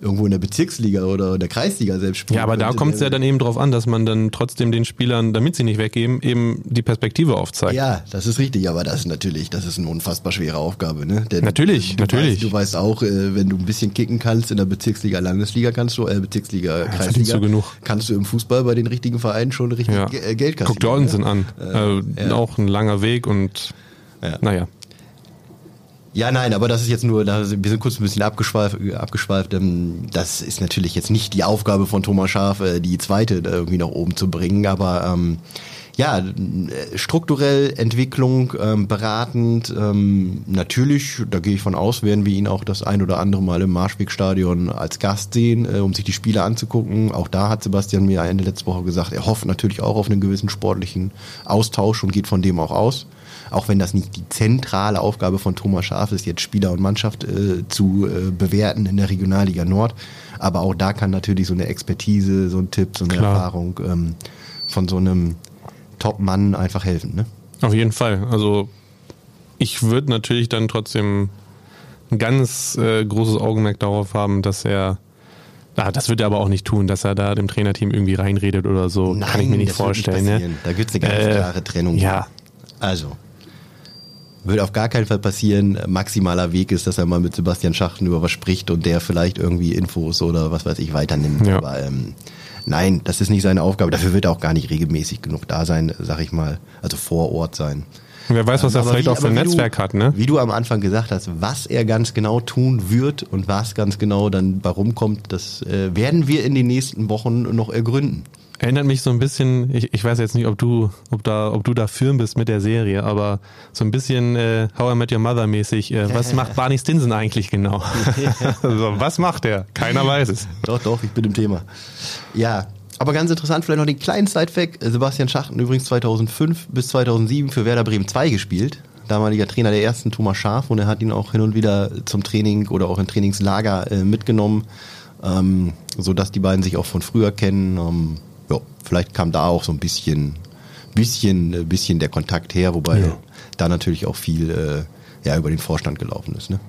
irgendwo in der Bezirksliga oder der Kreisliga selbst spielen. Ja, aber da kommt es ja dann eben drauf an, dass man dann trotzdem den Spielern, damit sie nicht weggeben, eben die Perspektive aufzeigt. Ja, das ist richtig, aber das ist natürlich, das ist eine unfassbar schwere Aufgabe, ne? Denn natürlich, du natürlich. Weißt, du weißt auch, äh, wenn du ein bisschen kicken kannst in der Bezirksliga, Landesliga kannst du, äh, Bezirksliga, Kreisliga, du genug. kannst du im Fußball bei den richtigen Vereinen schon richtig ja. Äh, Geld kassieren. Guck dir Olsen ne? an. Äh, ja. Auch ein langer Weg und ja. naja. Ja, nein, aber das ist jetzt nur, wir sind kurz ein bisschen abgeschweift, abgeschweift. Ähm, das ist natürlich jetzt nicht die Aufgabe von Thomas Schaaf, äh, die zweite irgendwie nach oben zu bringen, aber ähm, ja, strukturell Entwicklung, ähm, beratend, ähm, natürlich, da gehe ich von aus, werden wir ihn auch das ein oder andere Mal im Marschwegstadion als Gast sehen, äh, um sich die Spiele anzugucken. Auch da hat Sebastian mir Ende letzte Woche gesagt, er hofft natürlich auch auf einen gewissen sportlichen Austausch und geht von dem auch aus auch wenn das nicht die zentrale Aufgabe von Thomas Schaaf ist, jetzt Spieler und Mannschaft äh, zu äh, bewerten in der Regionalliga Nord. Aber auch da kann natürlich so eine Expertise, so ein Tipp, so eine Klar. Erfahrung ähm, von so einem Top-Mann einfach helfen. Ne? Auf jeden Fall. Also ich würde natürlich dann trotzdem ein ganz äh, großes Augenmerk darauf haben, dass er Ah, das wird er aber auch nicht tun, dass er da dem Trainerteam irgendwie reinredet oder so. Nein, Kann ich mir nicht vorstellen. Nicht ne? Da gibt es eine ganz äh, klare Trennung. Ja. Also, wird auf gar keinen Fall passieren. Maximaler Weg ist, dass er mal mit Sebastian Schachten über was spricht und der vielleicht irgendwie Infos oder was weiß ich weiternimmt. Ja. Aber ähm, nein, das ist nicht seine Aufgabe. Dafür wird er auch gar nicht regelmäßig genug da sein, sag ich mal. Also vor Ort sein. Wer weiß, was ähm, er vielleicht wie, auch für ein Netzwerk du, hat, ne? Wie du am Anfang gesagt hast, was er ganz genau tun wird und was ganz genau dann warum kommt, das äh, werden wir in den nächsten Wochen noch ergründen. Erinnert mich so ein bisschen, ich, ich weiß jetzt nicht, ob du, ob da, ob du da firm bist mit der Serie, aber so ein bisschen äh, How I Met Your Mother mäßig. Äh, was macht Barney Stinson eigentlich genau? [laughs] also, was macht er? Keiner weiß es. Doch, doch, ich bin im Thema. Ja, aber ganz interessant, vielleicht noch den kleinen Side-Fact. Sebastian Schachten übrigens 2005 bis 2007 für Werder Bremen 2 gespielt. Damaliger Trainer der ersten, Thomas Schaf, und er hat ihn auch hin und wieder zum Training oder auch in Trainingslager äh, mitgenommen, ähm, sodass die beiden sich auch von früher kennen. Ähm, ja, vielleicht kam da auch so ein bisschen, bisschen, äh, bisschen der Kontakt her, wobei ja. da natürlich auch viel äh, ja, über den Vorstand gelaufen ist. Ne?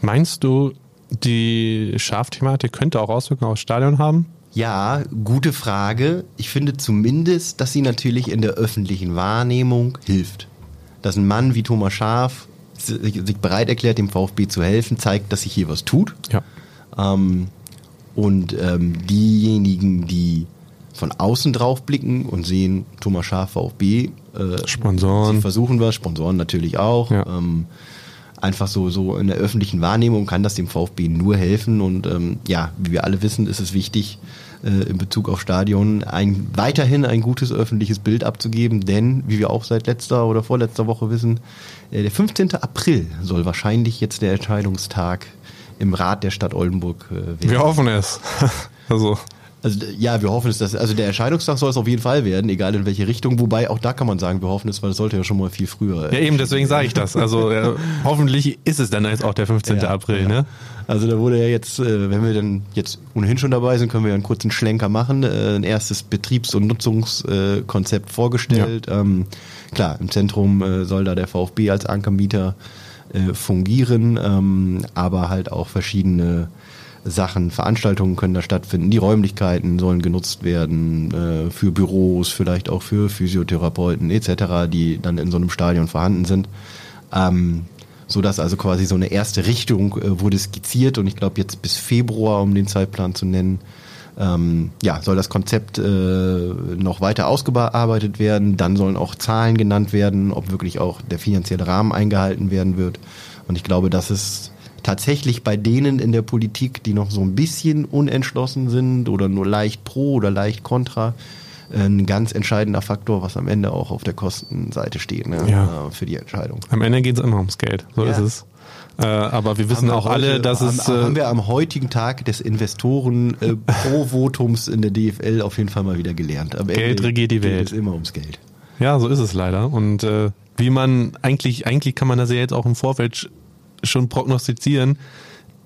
Meinst du, die Schafthematik könnte auch Auswirkungen aufs Stadion haben? Ja, gute Frage. Ich finde zumindest, dass sie natürlich in der öffentlichen Wahrnehmung hilft. Dass ein Mann wie Thomas Schaf sich bereit erklärt, dem VfB zu helfen, zeigt, dass sich hier was tut. Ja. Ähm, und ähm, diejenigen, die von außen drauf blicken und sehen, Thomas Schaf, VfB, äh, Sponsoren. sie versuchen was, Sponsoren natürlich auch. Ja. Ähm, einfach so, so in der öffentlichen Wahrnehmung kann das dem VfB nur helfen. Und ähm, ja, wie wir alle wissen, ist es wichtig, äh, in Bezug auf Stadion ein, weiterhin ein gutes öffentliches Bild abzugeben, denn, wie wir auch seit letzter oder vorletzter Woche wissen, äh, der 15. April soll wahrscheinlich jetzt der Entscheidungstag im Rat der Stadt Oldenburg äh, werden. Wir hoffen es. [laughs] also, Also ja, wir hoffen es, dass also der Entscheidungstag soll es auf jeden Fall werden, egal in welche Richtung. Wobei auch da kann man sagen, wir hoffen es, weil es sollte ja schon mal viel früher. ja eben, deswegen sage ich das. Also äh, [laughs] hoffentlich ist es dann jetzt auch der 15. Ja, April, ja. ne? Also da wurde ja jetzt, äh, wenn wir dann jetzt ohnehin schon dabei sind, können wir ja einen kurzen Schlenker machen. Äh, ein erstes Betriebs- und Nutzungskonzept vorgestellt. Ähm, klar, im Zentrum äh, soll da der VfB als Ankermieter äh, fungieren, ähm, aber halt auch verschiedene Sachen, Veranstaltungen können da stattfinden, die Räumlichkeiten sollen genutzt werden äh, für Büros, vielleicht auch für Physiotherapeuten etc., die dann in so einem Stadion vorhanden sind. Ähm, so dass also quasi so eine erste Richtung äh, wurde skizziert und ich glaube jetzt bis Februar, um den Zeitplan zu nennen, ähm, ja, soll das Konzept äh, noch weiter ausgearbeitet werden. Dann sollen auch Zahlen genannt werden, ob wirklich auch der finanzielle Rahmen eingehalten werden wird. Und ich glaube, das ist tatsächlich bei denen in der Politik, die noch so ein bisschen unentschlossen sind oder nur leicht pro oder leicht kontra, äh, ein ganz entscheidender Faktor, was am Ende auch auf der Kostenseite steht ne, Ja. äh, für die Entscheidung. Am Ende geht es immer ums Geld. So Ja. ist es. Äh, aber wir wissen wir auch alle, heute- dass haben, es. Äh, haben wir am heutigen Tag des Investoren äh, [laughs] in der DFL auf jeden Fall mal wieder gelernt. Am Geld Ende regiert die Welt. Es immer ums Geld. Ja, so ist es leider. Und äh, wie man eigentlich, eigentlich kann man das ja jetzt auch im Vorfeld schon prognostizieren.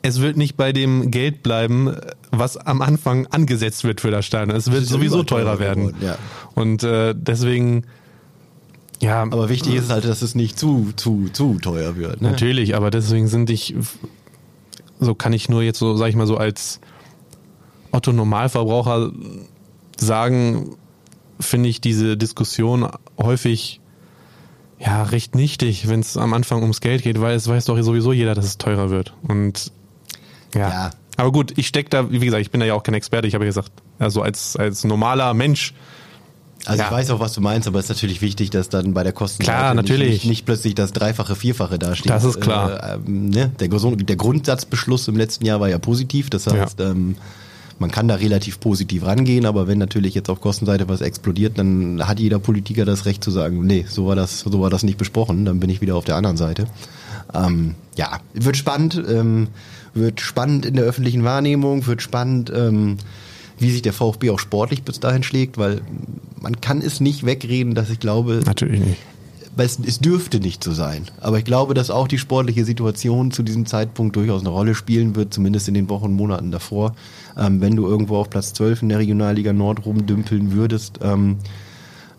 Es wird nicht bei dem Geld bleiben, was am Anfang angesetzt wird für das Stadion. Es wird sowieso teurer werden. geworden, ja. Und äh, deswegen, ja, Aber wichtig ist halt, dass es nicht zu, zu, zu teuer wird. Ne? Natürlich, aber deswegen sind ich, so kann ich nur jetzt so, sag ich mal so als Otto Normalverbraucher sagen, finde ich diese Diskussion häufig ja recht nichtig, wenn es am Anfang ums Geld geht, weil es weiß doch sowieso jeder, dass es teurer wird. Und ja. Ja. Aber gut, ich stecke da, wie gesagt, ich bin da ja auch kein Experte, ich habe ja gesagt, also als, als normaler Mensch Also Ja. ich weiß auch, was du meinst, aber es ist natürlich wichtig, dass dann bei der Kostenseite Klar, natürlich. Nicht, nicht, plötzlich das Dreifache, Vierfache dasteht. Das ist klar. Äh, ähm, ne? der, der Grundsatzbeschluss im letzten Jahr war ja positiv, das heißt, ähm, man kann da relativ positiv rangehen, aber wenn natürlich jetzt auf Kostenseite was explodiert, dann hat jeder Politiker das Recht zu sagen, nee, so war das, so war das nicht besprochen, dann bin ich wieder auf der anderen Seite. Ähm, ja, wird spannend, ähm, wird spannend in der öffentlichen Wahrnehmung, wird spannend, ähm, wie sich der VfB auch sportlich bis dahin schlägt, weil man kann es nicht wegreden, dass ich glaube, natürlich nicht. Weil es, es dürfte nicht so sein. Aber ich glaube, dass auch die sportliche Situation zu diesem Zeitpunkt durchaus eine Rolle spielen wird, zumindest in den Wochen und Monaten davor. Ähm, wenn du irgendwo auf Platz 12 in der Regionalliga Nord rumdümpeln würdest, ähm,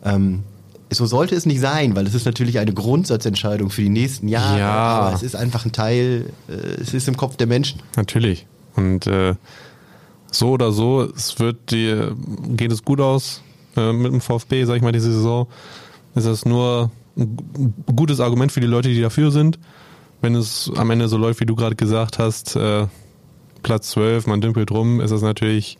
ähm, so sollte es nicht sein, weil es ist natürlich eine Grundsatzentscheidung für die nächsten Jahre. Ja. Aber es ist einfach ein Teil, äh, es ist im Kopf der Menschen. Natürlich. Und äh, so oder so, es wird dir, geht es gut aus äh, mit dem VfB, sag ich mal, diese Saison. Es ist nur ein gu- gutes Argument für die Leute, die dafür sind. Wenn es am Ende so läuft, wie du gerade gesagt hast, äh, Platz 12, man dümpelt rum, ist es natürlich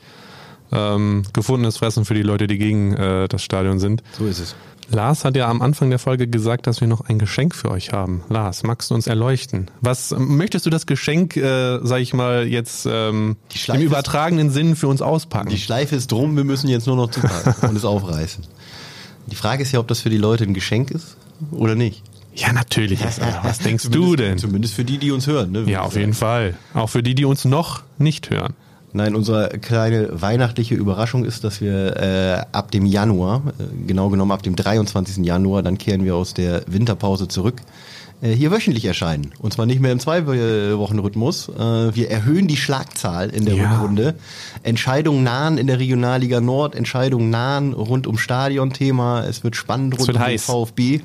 ähm, gefundenes Fressen für die Leute, die gegen äh, das Stadion sind. So ist es. Lars hat ja am Anfang der Folge gesagt, dass wir noch ein Geschenk für euch haben. Lars, magst du uns erleuchten? Was möchtest du das Geschenk, äh, sag ich mal, jetzt ähm, im ist- übertragenen Sinn für uns auspacken? Die Schleife ist drum, wir müssen jetzt nur noch zupacken und es aufreißen. Die Frage ist ja, ob das für die Leute ein Geschenk ist oder nicht. ja, natürlich. Was denkst du denn? Zumindest für die, die uns hören. Ne, Ja, auf jeden Fall. Auch für die, die uns noch nicht hören. Nein, unsere kleine weihnachtliche Überraschung ist, dass wir äh, ab dem Januar, äh, genau genommen ab dem 23. Januar, dann kehren wir aus der Winterpause zurück, äh, hier wöchentlich erscheinen. Und zwar nicht mehr im Zwei-Wochen-Rhythmus. Äh, wir erhöhen die Schlagzahl in der Ja. Rückrunde. Entscheidungen nahen in der Regionalliga Nord, Entscheidungen nahen rund um Stadionthema. Es wird spannend rund um den VfB.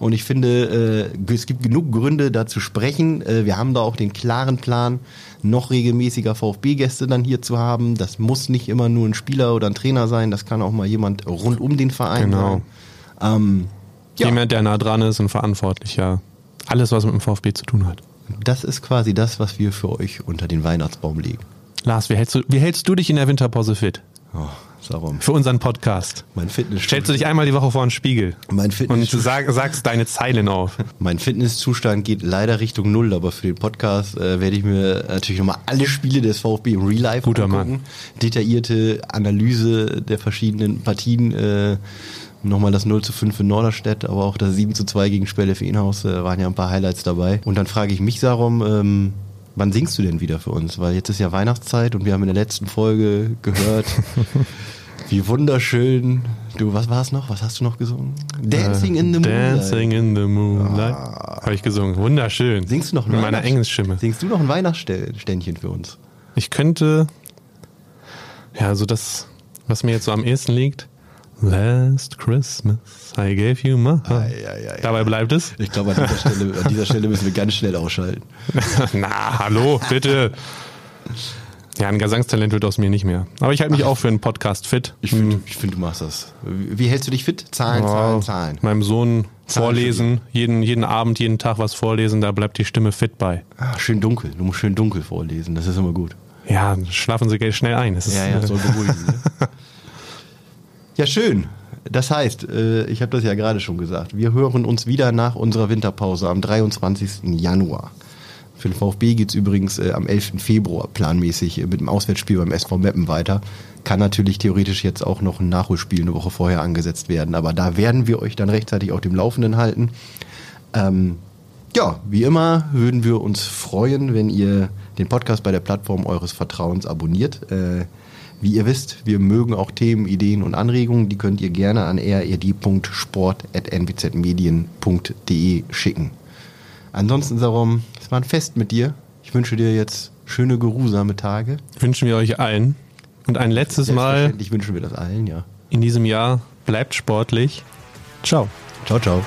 Und ich finde, äh, es gibt genug Gründe, da zu sprechen. Äh, wir haben da auch den klaren Plan, noch regelmäßiger VfB-Gäste dann hier zu haben. Das muss nicht immer nur ein Spieler oder ein Trainer sein, das kann auch mal jemand rund um den Verein Genau. sein. Ähm, ja, Jemand, der nah dran ist und verantwortlicher. Alles, was mit dem VfB zu tun hat. das ist quasi das, was wir für euch unter den Weihnachtsbaum legen. Lars, wie hältst du, wie hältst du dich in der Winterpause fit? Oh, darum. Für unseren Podcast. Mein Fitness Stellst du dich einmal die Woche vor den Spiegel mein und Fitness sag, sagst deine Zeilen auf. Mein Fitnesszustand geht leider Richtung Null, aber für den Podcast äh, werde ich mir natürlich nochmal alle Spiele des VfB im Real Life Guter angucken. Mann. Detaillierte Analyse der verschiedenen Partien. Äh, nochmal das 0 zu 5 für Norderstedt, aber auch das 7 zu 2 gegen Spelle für Inhaus äh, waren ja ein paar Highlights dabei. Und dann frage ich mich darum, ähm, wann singst du denn wieder für uns? Weil jetzt ist ja Weihnachtszeit und wir haben in der letzten Folge gehört, [laughs] wie wunderschön du, was war es noch? Was hast du noch gesungen? Dancing in the Moonlight. Ah. Dancing in the Moonlight. Habe ich gesungen. Wunderschön. Singst du noch ein Mit meiner Engelsstimme. Singst du noch ein Weihnachtsständchen für uns? Ich könnte, ja, so das, was mir jetzt so am ehesten liegt. Last Christmas, I gave you my heart. Ei, ei, ei, Dabei bleibt es. Ich glaube, an, dieser Stelle- an dieser Stelle müssen wir ganz schnell ausschalten. [laughs] Na, hallo, bitte. Ja, ein Gesangstalent wird aus mir nicht mehr. Aber ich halte mich auch für einen Podcast fit. Ich finde, ich find, du machst das. Wie hältst du dich fit? Zahlen, Zahlen, Ja, Zahlen. Meinem Sohn Zahlen vorlesen, jeden, jeden Abend, jeden Tag was vorlesen, da bleibt die Stimme fit bei. Ah, schön dunkel. Du musst schön dunkel vorlesen. Das ist immer gut. Ja, schlafen Sie gleich schnell ein. Das ist, Ja, ja, äh, soll beruhigen. Ne? [laughs] ja, schön. Das heißt, äh, ich habe das ja gerade schon gesagt, wir hören uns wieder nach unserer Winterpause am 23. Januar. Für den VfB geht's übrigens äh, am 11. Februar planmäßig äh, mit dem Auswärtsspiel beim SV Meppen weiter. Kann natürlich theoretisch jetzt auch noch ein Nachholspiel eine Woche vorher angesetzt werden, aber da werden wir euch dann rechtzeitig auf dem Laufenden halten. Ähm, ja, wie immer würden wir uns freuen, wenn ihr den Podcast bei der Plattform eures Vertrauens abonniert. Äh, wie ihr wisst, wir mögen auch Themen, Ideen und Anregungen. Die könnt ihr gerne an rrd.sport.nwzmedien.de schicken. Ansonsten, Sarum, es war ein Fest mit dir. Ich wünsche dir jetzt schöne, geruhsame Tage. wünschen wir euch allen. Und ein letztes Mal Selbstverständlich wünschen wir das allen, ja. in diesem Jahr bleibt sportlich. Ciao. Ciao, ciao.